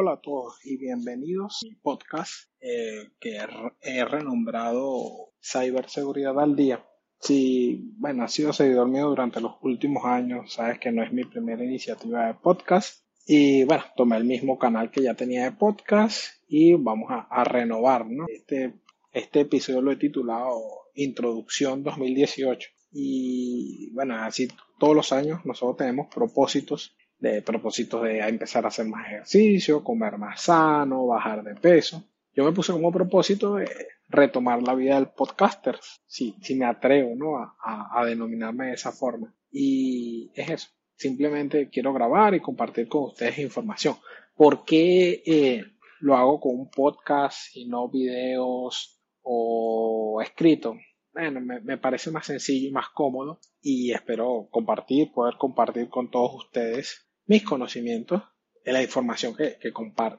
Hola a todos y bienvenidos a mi podcast eh, que he renombrado Ciberseguridad al Día. Si, bueno, has sido seguidor mío durante los últimos años, sabes que no es mi primera iniciativa de podcast. Y bueno, tomé el mismo canal que ya tenía de podcast y vamos a, a renovar, ¿no? Este, este episodio lo he titulado Introducción 2018. Y bueno, así todos los años nosotros tenemos propósitos de propósitos de empezar a hacer más ejercicio, comer más sano, bajar de peso. Yo me puse como propósito de retomar la vida del podcaster, si, si me atrevo ¿no? a, a, denominarme de esa forma. Y es eso, simplemente quiero grabar y compartir con ustedes información. ¿Por qué eh, lo hago con un podcast y no videos o escrito? Bueno, me, me, parece más sencillo y más cómodo y espero compartir, poder compartir con todos ustedes mis conocimientos la información que, que,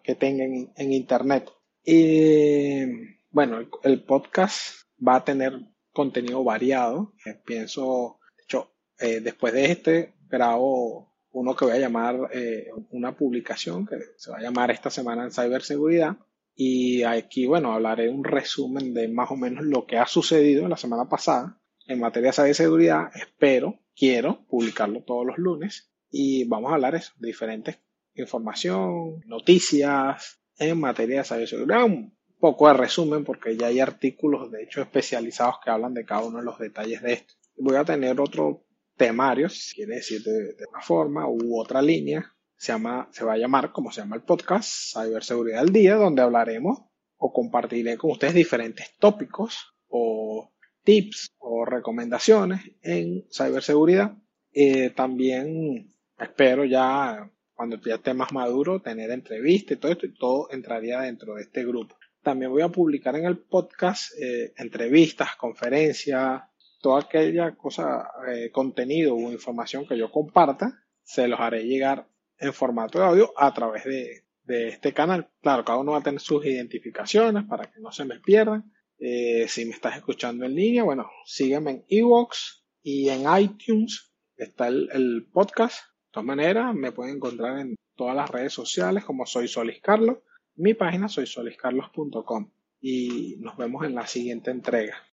que tengan en, Internet. Y bueno, el, podcast va a tener contenido variado. Eh, pienso, de hecho, eh, después de este, grabo uno que voy a llamar eh, una publicación que se va a llamar esta semana en ciberseguridad. Y aquí, bueno, hablaré un resumen de más o menos lo que ha sucedido la semana pasada en materia de ciberseguridad. Espero, quiero publicarlo todos los lunes y vamos a hablar eso, de diferentes información, noticias en materia de ciberseguridad, un poco de resumen porque ya hay artículos de hecho especializados que hablan de cada uno de los detalles de esto. Voy a tener otro temario, si quiere decir de, de una forma u otra línea, se, llama, se va a llamar como se llama el podcast, Ciberseguridad al Día, donde hablaremos o compartiré con ustedes diferentes tópicos o tips o recomendaciones en ciberseguridad. Eh, también espero ya cuando ya esté más maduro tener entrevistas y todo esto y todo entraría dentro de este grupo. También voy a publicar en el podcast eh, entrevistas, conferencias, toda aquella cosa, eh, contenido o información que yo comparta, se los haré llegar en formato de audio a través de, de este canal. Claro, cada uno va a tener sus identificaciones para que no se me pierdan. Eh, si me estás escuchando en línea, bueno, sígueme en Evox y en iTunes está el, podcast todas maneras, me pueden encontrar en todas las redes sociales como soy Solis Carlos. Mi página soy soliscarlos.com y nos vemos en la siguiente entrega.